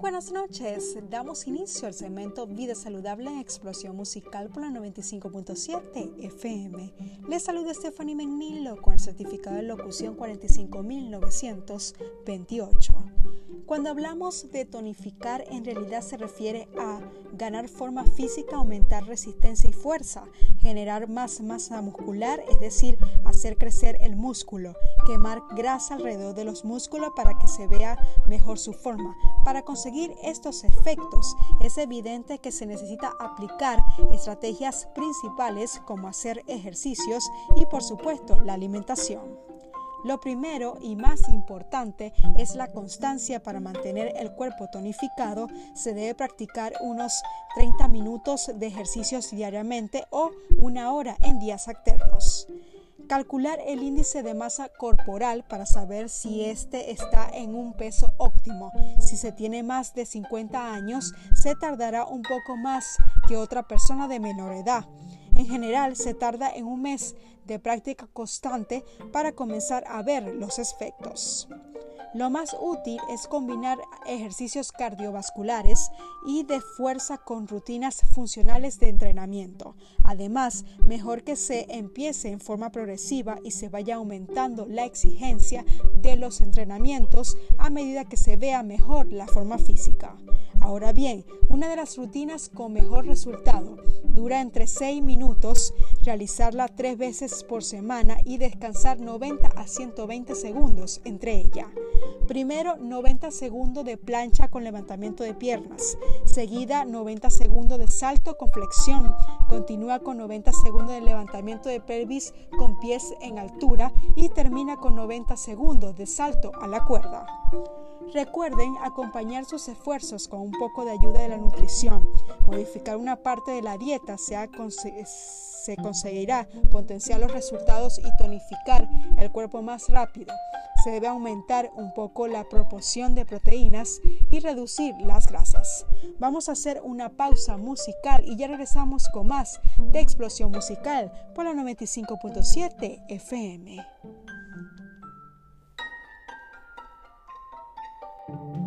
Buenas noches. Damos inicio al segmento Vida Saludable en Explosión Musical por la 95.7 FM. Les saluda Stephanie Menilo con el certificado de locución 45928. Cuando hablamos de tonificar, en realidad se refiere a ganar forma física, aumentar resistencia y fuerza, generar más masa muscular, es decir, hacer crecer el músculo, quemar grasa alrededor de los músculos para que se vea mejor su forma. Para conseguir estos efectos, es evidente que se necesita aplicar estrategias principales como hacer ejercicios y, por supuesto, la alimentación. Lo primero y más importante es la constancia para mantener el cuerpo tonificado. Se debe practicar unos 30 minutos de ejercicios diariamente o una hora en días alternos. Calcular el índice de masa corporal para saber si éste está en un peso óptimo. Si se tiene más de 50 años, se tardará un poco más que otra persona de menor edad. En general, se tarda en un mes de práctica constante para comenzar a ver los efectos. Lo más útil es combinar ejercicios cardiovasculares y de fuerza con rutinas funcionales de entrenamiento. Además, mejor que se empiece en forma progresiva y se vaya aumentando la exigencia de los entrenamientos a medida que se vea mejor la forma física. Ahora bien, una de las rutinas con mejor resultado dura entre 6 minutos, realizarla tres veces por semana y descansar 90 a 120 segundos entre ella. Primero 90 segundos de plancha con levantamiento de piernas, seguida 90 segundos de salto con flexión, continúa con 90 segundos de levantamiento de pelvis con pies en altura y termina con 90 segundos de salto a la cuerda. Recuerden acompañar sus esfuerzos con un poco de ayuda de la nutrición. Modificar una parte de la dieta se, se conseguirá potenciar los resultados y tonificar el cuerpo más rápido. Se debe aumentar un poco la proporción de proteínas y reducir las grasas. Vamos a hacer una pausa musical y ya regresamos con más de Explosión Musical por la 95.7 FM. thank you